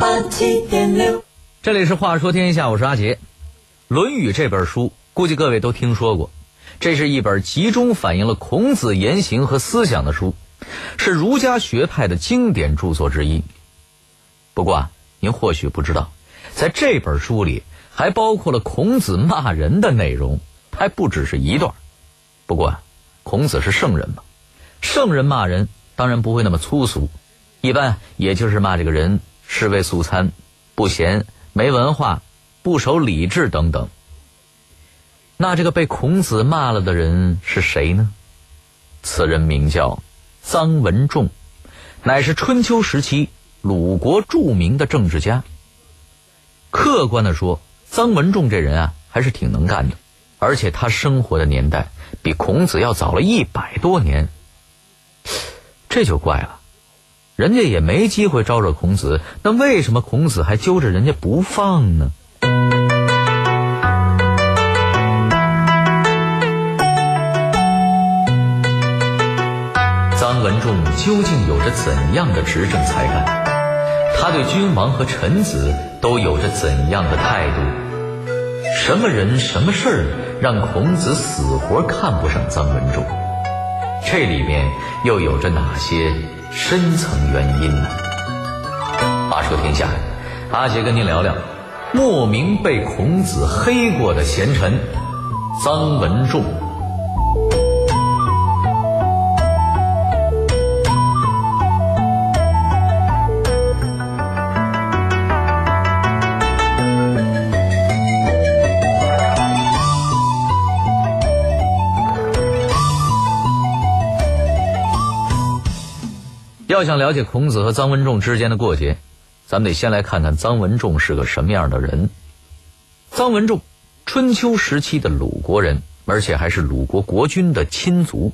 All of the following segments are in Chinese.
八七点六，这里是话说天下，我是阿杰。《论语》这本书，估计各位都听说过。这是一本集中反映了孔子言行和思想的书，是儒家学派的经典著作之一。不过啊，您或许不知道，在这本书里还包括了孔子骂人的内容，还不只是一段。不过啊，孔子是圣人嘛，圣人骂人当然不会那么粗俗，一般也就是骂这个人是为素餐、不贤、没文化、不守礼制等等。那这个被孔子骂了的人是谁呢？此人名叫臧文仲，乃是春秋时期鲁国著名的政治家。客观的说，臧文仲这人啊，还是挺能干的，而且他生活的年代比孔子要早了一百多年。这就怪了，人家也没机会招惹孔子，那为什么孔子还揪着人家不放呢？臧文仲究竟有着怎样的执政才干？他对君王和臣子都有着怎样的态度？什么人、什么事儿让孔子死活看不上臧文仲？这里面又有着哪些深层原因呢？话说天下，阿杰跟您聊聊莫名被孔子黑过的贤臣臧文仲。要想了解孔子和臧文仲之间的过节，咱们得先来看看臧文仲是个什么样的人。臧文仲，春秋时期的鲁国人，而且还是鲁国国君的亲族。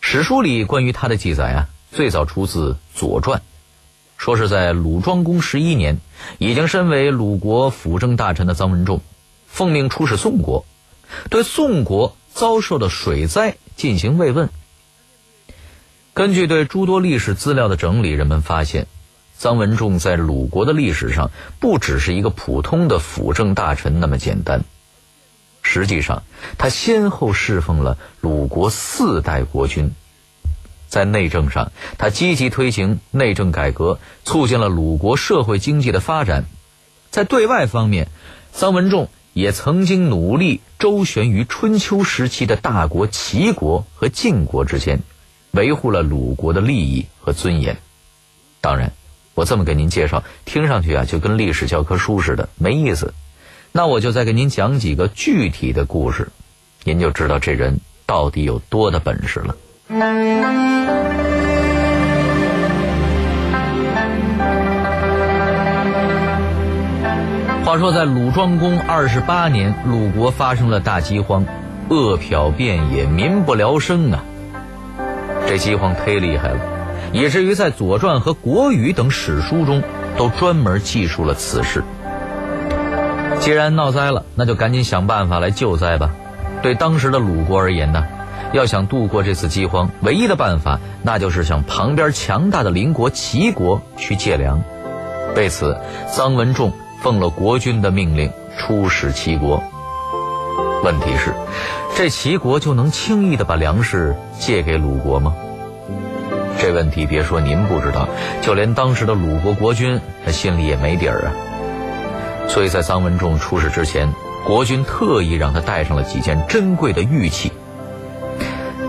史书里关于他的记载啊，最早出自《左传》，说是在鲁庄公十一年，已经身为鲁国辅政大臣的臧文仲，奉命出使宋国，对宋国遭受的水灾进行慰问。根据对诸多历史资料的整理，人们发现，臧文仲在鲁国的历史上不只是一个普通的辅政大臣那么简单。实际上，他先后侍奉了鲁国四代国君。在内政上，他积极推行内政改革，促进了鲁国社会经济的发展。在对外方面，臧文仲也曾经努力周旋于春秋时期的大国齐国和晋国之间。维护了鲁国的利益和尊严。当然，我这么给您介绍，听上去啊就跟历史教科书似的，没意思。那我就再给您讲几个具体的故事，您就知道这人到底有多大本事了。话说，在鲁庄公二十八年，鲁国发生了大饥荒，饿殍遍野，民不聊生啊。这饥荒忒厉害了，以至于在《左传》和《国语》等史书中都专门记述了此事。既然闹灾了，那就赶紧想办法来救灾吧。对当时的鲁国而言呢，要想度过这次饥荒，唯一的办法那就是向旁边强大的邻国齐国去借粮。为此，臧文仲奉了国君的命令出使齐国。问题是，这齐国就能轻易的把粮食借给鲁国吗？这问题别说您不知道，就连当时的鲁国国君他心里也没底儿啊。所以在臧文仲出使之前，国君特意让他带上了几件珍贵的玉器。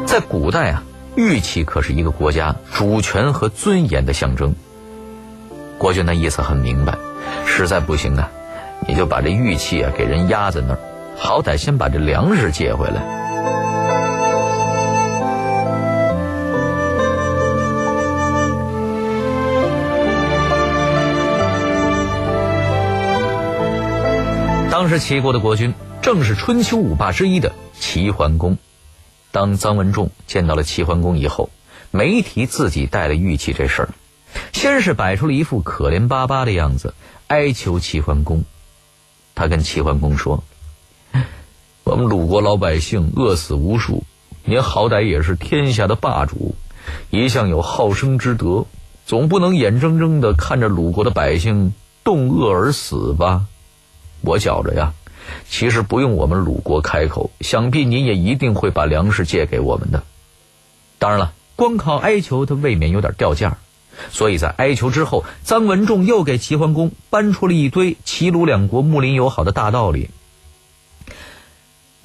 在古代啊，玉器可是一个国家主权和尊严的象征。国君的意思很明白，实在不行啊，你就把这玉器啊给人压在那儿，好歹先把这粮食借回来。当时齐国的国君正是春秋五霸之一的齐桓公。当臧文仲见到了齐桓公以后，没提自己带了玉器这事儿，先是摆出了一副可怜巴巴的样子，哀求齐桓公。他跟齐桓公说：“我们鲁国老百姓饿死无数，您好歹也是天下的霸主，一向有好生之德，总不能眼睁睁的看着鲁国的百姓冻饿而死吧？我觉着呀，其实不用我们鲁国开口，想必您也一定会把粮食借给我们的。当然了，光靠哀求，他未免有点掉价。所以在哀求之后，臧文仲又给齐桓公搬出了一堆齐鲁两国睦邻友好的大道理。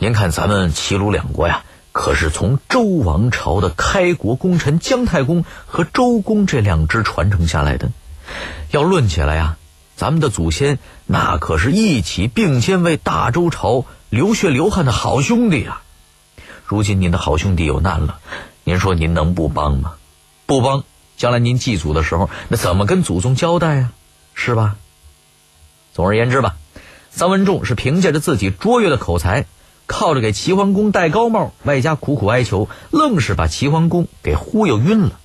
您看，咱们齐鲁两国呀，可是从周王朝的开国功臣姜太公和周公这两支传承下来的。要论起来呀，咱们的祖先那可是一起并肩为大周朝流血流汗的好兄弟啊！如今您的好兄弟有难了，您说您能不帮吗？不帮。将来您祭祖的时候，那怎么跟祖宗交代呀？是吧？总而言之吧，臧文仲是凭借着自己卓越的口才，靠着给齐桓公戴高帽，外加苦苦哀求，愣是把齐桓公给忽悠晕了。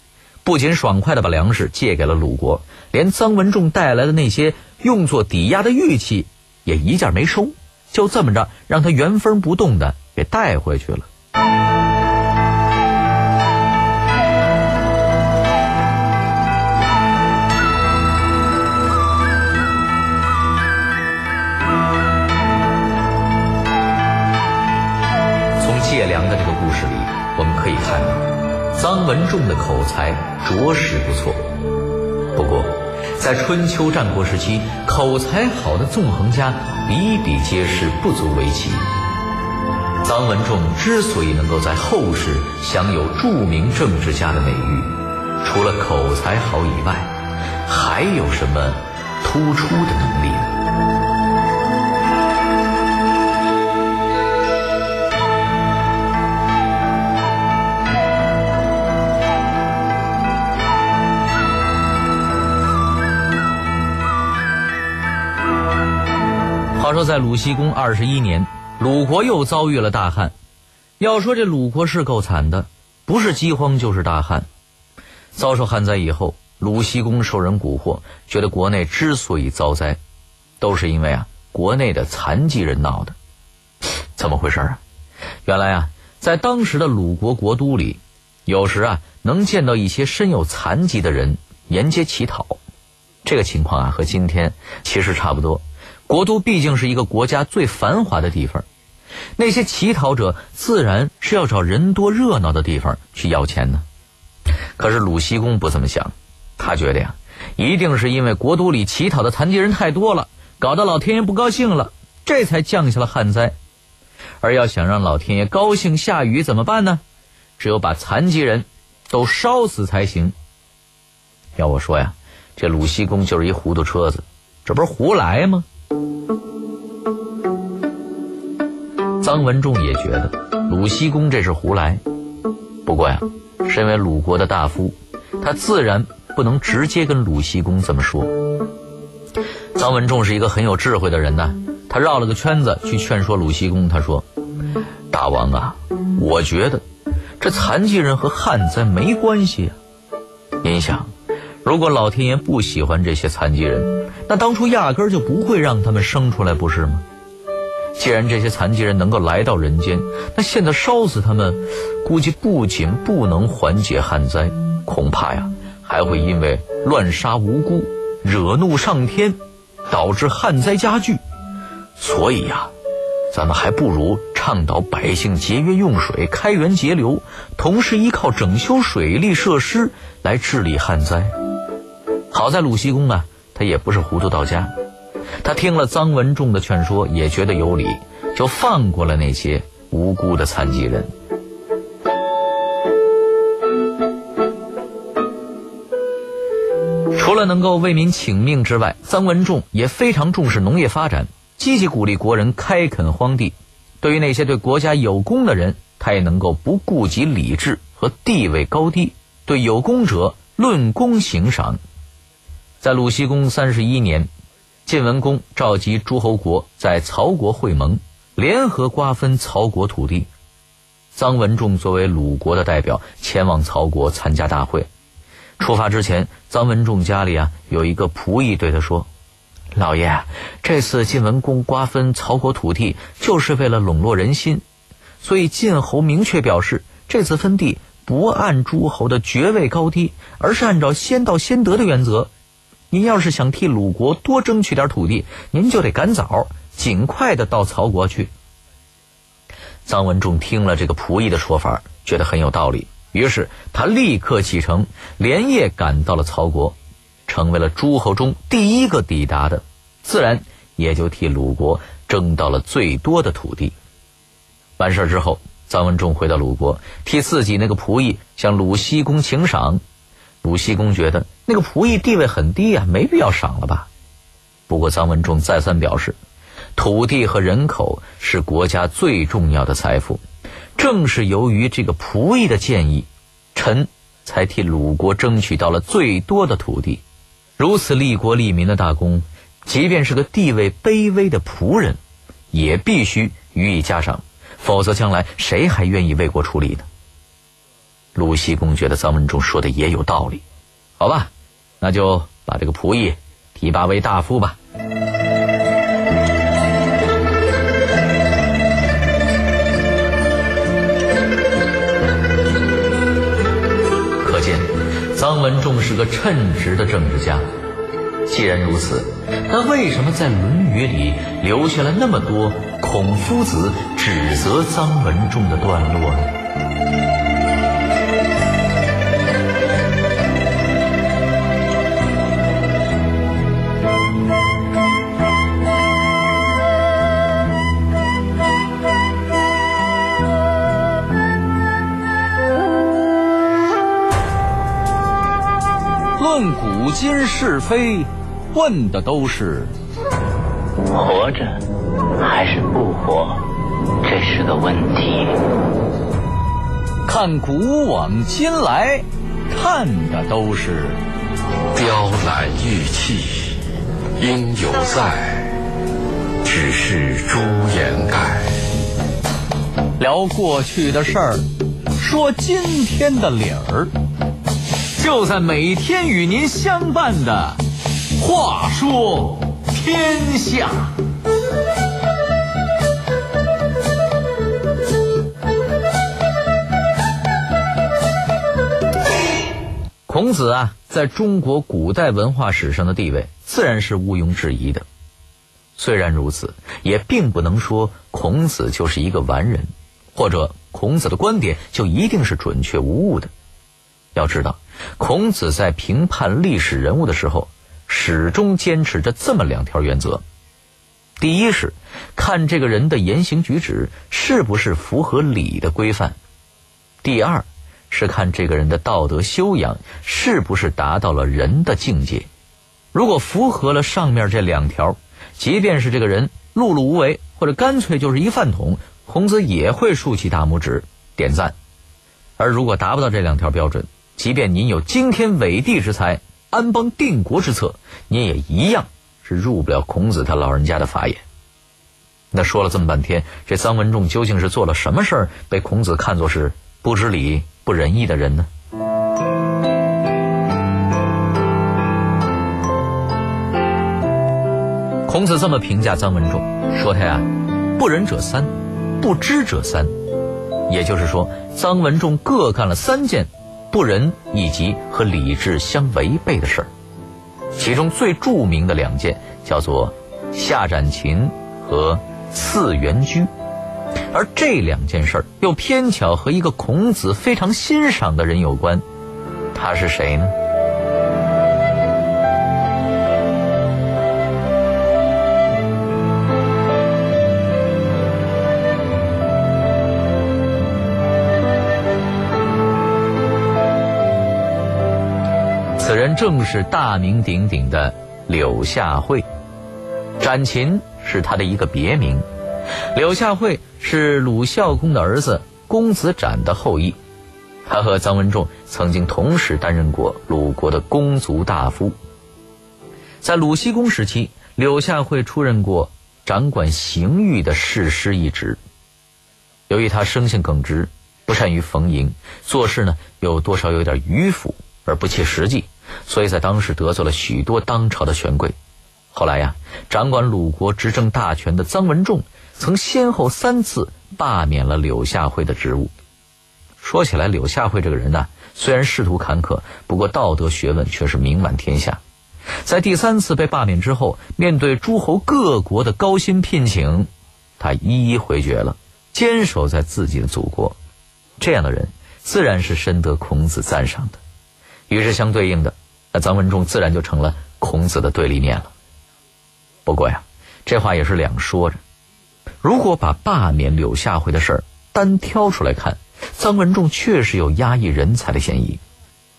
不仅爽快的把粮食借给了鲁国，连臧文仲带来的那些用作抵押的玉器也一件没收，就这么着让他原封不动的给带回去了。借粮的这个故事里，我们可以看到，臧文仲的口才着实不错。不过，在春秋战国时期，口才好的纵横家比比皆是，不足为奇。臧文仲之所以能够在后世享有著名政治家的美誉，除了口才好以外，还有什么突出的能力呢？话说在鲁西公二十一年，鲁国又遭遇了大旱。要说这鲁国是够惨的，不是饥荒就是大旱。遭受旱灾以后，鲁西公受人蛊惑，觉得国内之所以遭灾，都是因为啊国内的残疾人闹的。怎么回事啊？原来啊，在当时的鲁国国都里，有时啊能见到一些身有残疾的人沿街乞讨。这个情况啊和今天其实差不多。国都毕竟是一个国家最繁华的地方，那些乞讨者自然是要找人多热闹的地方去要钱呢。可是鲁西公不这么想，他觉得呀，一定是因为国都里乞讨的残疾人太多了，搞得老天爷不高兴了，这才降下了旱灾。而要想让老天爷高兴下雨怎么办呢？只有把残疾人都烧死才行。要我说呀，这鲁西公就是一糊涂车子，这不是胡来吗？臧文仲也觉得鲁西公这是胡来，不过呀，身为鲁国的大夫，他自然不能直接跟鲁西公这么说。臧文仲是一个很有智慧的人呐，他绕了个圈子去劝说鲁西公。他说：“大王啊，我觉得这残疾人和旱灾没关系啊。您想，如果老天爷不喜欢这些残疾人，那当初压根儿就不会让他们生出来，不是吗？”既然这些残疾人能够来到人间，那现在烧死他们，估计不仅不能缓解旱灾，恐怕呀还会因为乱杀无辜，惹怒上天，导致旱灾加剧。所以呀，咱们还不如倡导百姓节约用水，开源节流，同时依靠整修水利设施来治理旱灾。好在鲁西公啊，也不是糊涂到家。他听了臧文仲的劝说，也觉得有理，就放过了那些无辜的残疾人。除了能够为民请命之外，臧文仲也非常重视农业发展，积极鼓励国人开垦荒地。对于那些对国家有功的人，他也能够不顾及礼制和地位高低，对有功者论功行赏。在鲁僖公三十一年。晋文公召集诸侯国在曹国会盟，联合瓜分曹国土地。臧文仲作为鲁国的代表前往曹国参加大会。出发之前，臧文仲家里啊有一个仆役对他说：“老爷，这次晋文公瓜分曹国土地，就是为了笼络人心。所以晋侯明确表示，这次分地不按诸侯的爵位高低，而是按照先到先得的原则。您要是想替鲁国多争取点土地，您就得赶早，尽快的到曹国去。臧文仲听了这个仆役的说法，觉得很有道理，于是他立刻启程，连夜赶到了曹国，成为了诸侯中第一个抵达的，自然也就替鲁国争到了最多的土地。完事之后，臧文仲回到鲁国，替自己那个仆役向鲁僖公请赏。鲁僖公觉得那个仆役地位很低啊，没必要赏了吧。不过臧文仲再三表示。土地和人口是国家最重要的财富，正是由于这个仆役的建议，臣才替鲁国争取到了最多的土地。如此利国利民的大功，即便是个地位卑微的仆人，也必须予以嘉赏，否则将来谁还愿意为国出力呢？鲁西公觉得臧文仲说的也有道理，好吧，那就把这个仆役提拔为大夫吧。可见臧文仲是个称职的政治家，既然如此，那为什么在《论语》里留下了那么多孔夫子指责臧文仲的段落呢？论古今是非，问的都是活着还是不活，这是个问题。看古往今来，看的都是雕栏玉砌应犹在，只是朱颜改。聊过去的事儿，说今天的理儿。就在每天与您相伴的《话说天下》。孔子啊，在中国古代文化史上的地位自然是毋庸置疑的。虽然如此，也并不能说孔子就是一个完人，或者孔子的观点就一定是准确无误的。要知道。孔子在评判历史人物的时候，始终坚持着这么两条原则：第一是看这个人的言行举止是不是符合礼的规范；第二是看这个人的道德修养是不是达到了人的境界。如果符合了上面这两条，即便是这个人碌碌无为，或者干脆就是一饭桶，孔子也会竖起大拇指点赞；而如果达不到这两条标准，即便您有惊天伟地之才、安邦定国之策，您也一样是入不了孔子他老人家的法眼。那说了这么半天，这臧文仲究竟是做了什么事儿，被孔子看作是不知礼、不仁义的人呢？孔子这么评价臧文仲，说他呀，不仁者三，不知者三。也就是说，臧文仲各干了三件。不仁以及和理智相违背的事儿，其中最著名的两件叫做夏斩琴和次元居，而这两件事儿又偏巧和一个孔子非常欣赏的人有关，他是谁呢？人正是大名鼎鼎的柳下惠，展禽是他的一个别名。柳下惠是鲁孝公的儿子公子展的后裔，他和臧文仲曾经同时担任过鲁国的公族大夫。在鲁僖公时期，柳下惠出任过掌管刑狱的士师一职。由于他生性耿直，不善于逢迎，做事呢又多少有点迂腐而不切实际。所以在当时得罪了许多当朝的权贵。后来呀，掌管鲁国执政大权的臧文仲曾先后三次罢免了柳下惠的职务。说起来，柳下惠这个人呢，虽然仕途坎坷，不过道德学问却是名满天下。在第三次被罢免之后，面对诸侯各国的高薪聘请，他一一回绝了，坚守在自己的祖国。这样的人，自然是深得孔子赞赏的。于是，相对应的，那臧文仲自然就成了孔子的对立面了。不过呀，这话也是两说着。如果把罢免柳下惠的事儿单挑出来看，臧文仲确实有压抑人才的嫌疑，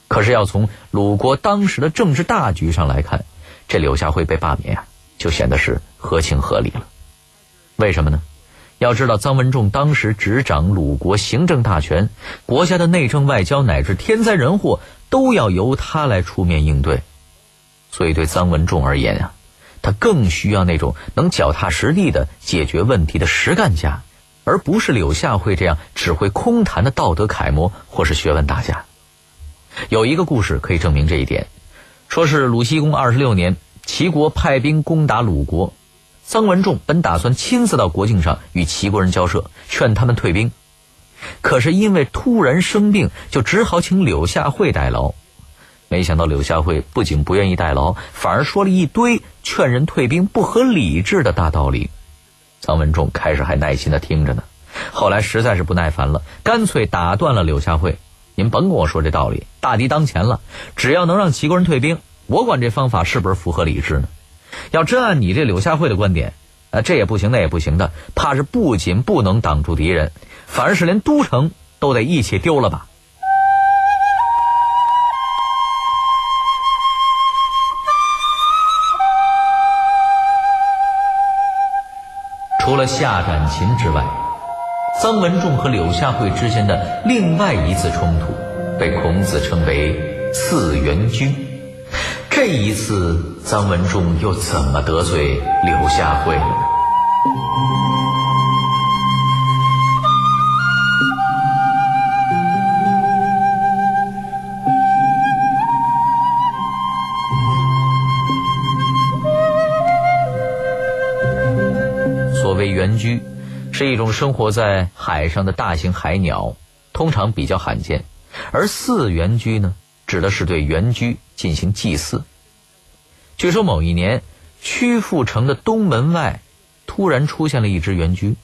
可是要从鲁国当时的政治大局上来看，这柳下惠被罢免呀，就显得是合情合理了。为什么呢？要知道，臧文仲当时执掌鲁国行政大权，国家的内政外交乃至天灾人祸都要由他来出面应对，所以对臧文仲而言啊，他更需要那种能脚踏实地的解决问题的实干家。而不是柳下惠这样只会空谈的道德楷模或是学问大家。有一个故事可以证明这一点，说是鲁僖公二十六年，齐国派兵攻打鲁国，臧文仲本打算亲自到国境上与齐国人交涉，劝他们退兵，可是因为突然生病，就只好请柳下惠代劳。没想到柳下惠不仅不愿意代劳，反而说了一堆劝人退兵不合理智的大道理。臧文仲开始还耐心的听着呢，后来实在是不耐烦了，干脆打断了柳下惠：“您甭跟我说这道理，大敌当前了，只要能让齐国人退兵，我管这方法是不是符合理智呢？要真按你这柳下惠的观点，啊，这也不行，那也不行的，怕是不仅不能挡住敌人，反而是连都城都得一起丢了吧。”除了夏斩秦之外，臧文仲和柳下惠之间的另外一次冲突，被孔子称为“次元君”。这一次，臧文仲又怎么得罪柳下惠了呢？原居是一种生活在海上的大型海鸟，通常比较罕见。而祀原居呢，指的是对原居进行祭祀。据说某一年，曲阜城的东门外突然出现了一只原居，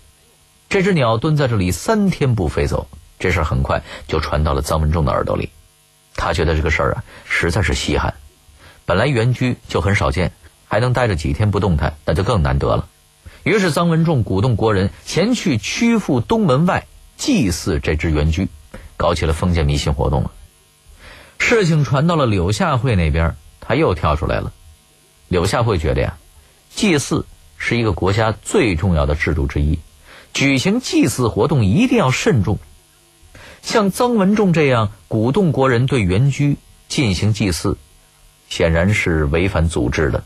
这只鸟蹲在这里三天不飞走。这事很快就传到了臧文仲的耳朵里，他觉得这个事儿啊实在是稀罕。本来原居就很少见，还能待着几天不动弹，那就更难得了。于是，臧文仲鼓动国人前去曲阜东门外祭祀这只原居，搞起了封建迷信活动了。事情传到了柳下惠那边，他又跳出来了。柳下惠觉得呀，祭祀是一个国家最重要的制度之一，举行祭祀活动一定要慎重。像臧文仲这样鼓动国人对原居进行祭祀，显然是违反祖制的。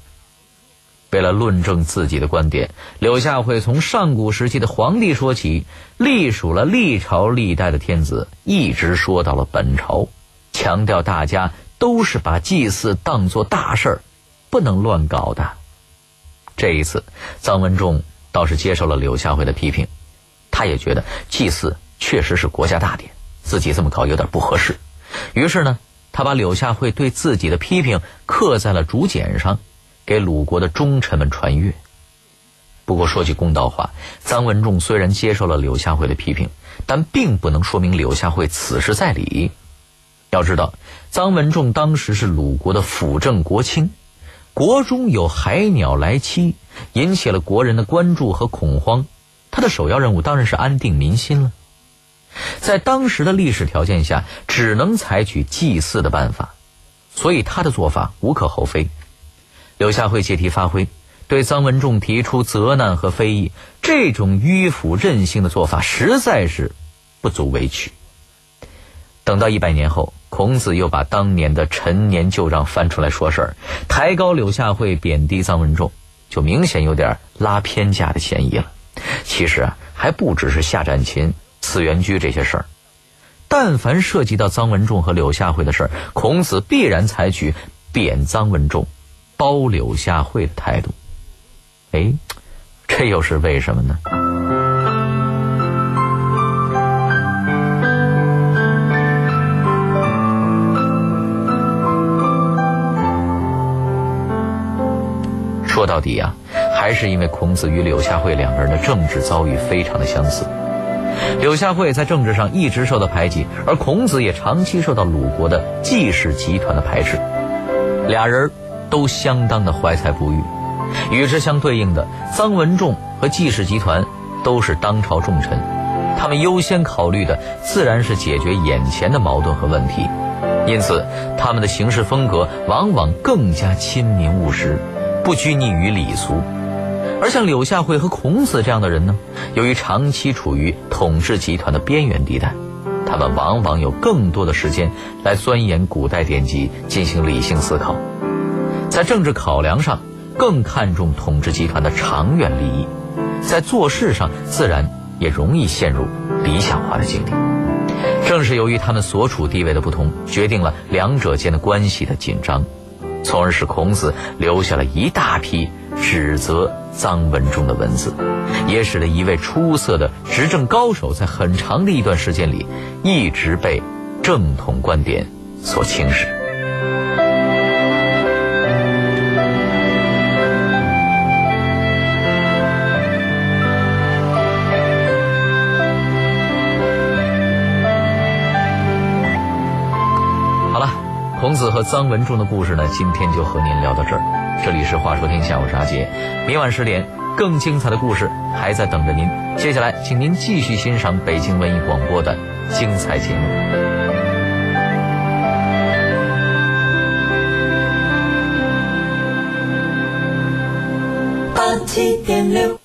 为了论证自己的观点，柳下惠从上古时期的皇帝说起，隶属了历朝历代的天子，一直说到了本朝，强调大家都是把祭祀当作大事儿，不能乱搞的。这一次，臧文仲倒是接受了柳下惠的批评，他也觉得祭祀确实是国家大典，自己这么搞有点不合适。于是呢，他把柳下惠对自己的批评刻在了竹简上。给鲁国的忠臣们传阅。不过说句公道话，臧文仲虽然接受了柳下惠的批评，但并不能说明柳下惠此事在理。要知道，臧文仲当时是鲁国的辅政国卿，国中有海鸟来栖，引起了国人的关注和恐慌。他的首要任务当然是安定民心了。在当时的历史条件下，只能采取祭祀的办法，所以他的做法无可厚非。柳下惠借题发挥，对臧文仲提出责难和非议，这种迂腐任性的做法实在是不足为取。等到一百年后，孔子又把当年的陈年旧账翻出来说事儿，抬高柳下惠，贬低臧文仲，就明显有点拉偏架的嫌疑了。其实啊，还不只是夏战秦、次元居这些事儿，但凡涉及到臧文仲和柳下惠的事儿，孔子必然采取贬臧文仲。包柳下惠的态度，哎，这又是为什么呢？说到底啊，还是因为孔子与柳下惠两个人的政治遭遇非常的相似。柳下惠在政治上一直受到排挤，而孔子也长期受到鲁国的季氏集团的排斥，俩人。都相当的怀才不遇。与之相对应的，臧文仲和季氏集团都是当朝重臣，他们优先考虑的自然是解决眼前的矛盾和问题，因此他们的行事风格往往更加亲民务实，不拘泥于礼俗。而像柳下惠和孔子这样的人呢，由于长期处于统治集团的边缘地带，他们往往有更多的时间来钻研古代典籍，进行理性思考，在政治考量上更看重统治集团的长远利益，在做事上自然也容易陷入理想化的境地。正是由于他们所处地位的不同，决定了两者间的关系的紧张，从而使孔子留下了一大批。指责臧文仲的文字，也使得一位出色的执政高手在很长的一段时间里，一直被正统观点所轻视。孔子和臧文仲的故事呢，今天就和您聊到这儿。这里是《话说天下》，我是阿杰。明晚十点，更精彩的故事还在等着您。接下来，请您继续欣赏北京文艺广播的精彩节目。八七点六。